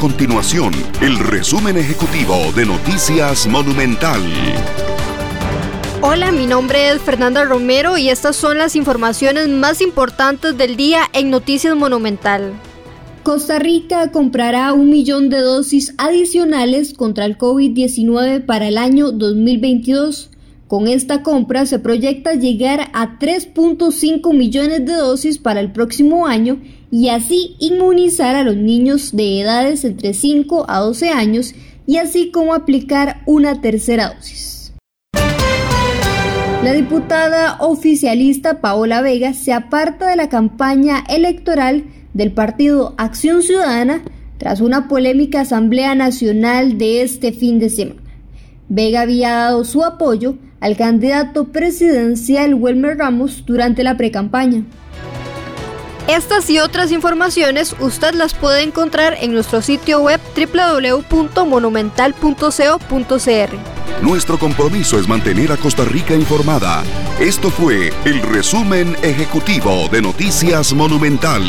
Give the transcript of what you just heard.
continuación el resumen ejecutivo de Noticias Monumental. Hola, mi nombre es Fernanda Romero y estas son las informaciones más importantes del día en Noticias Monumental. Costa Rica comprará un millón de dosis adicionales contra el COVID-19 para el año 2022. Con esta compra se proyecta llegar a 3.5 millones de dosis para el próximo año y así inmunizar a los niños de edades entre 5 a 12 años y así como aplicar una tercera dosis. La diputada oficialista Paola Vega se aparta de la campaña electoral del partido Acción Ciudadana tras una polémica Asamblea Nacional de este fin de semana. Vega había dado su apoyo al candidato presidencial Wilmer Ramos durante la precampaña. Estas y otras informaciones usted las puede encontrar en nuestro sitio web www.monumental.co.cr. Nuestro compromiso es mantener a Costa Rica informada. Esto fue el resumen ejecutivo de Noticias Monumental.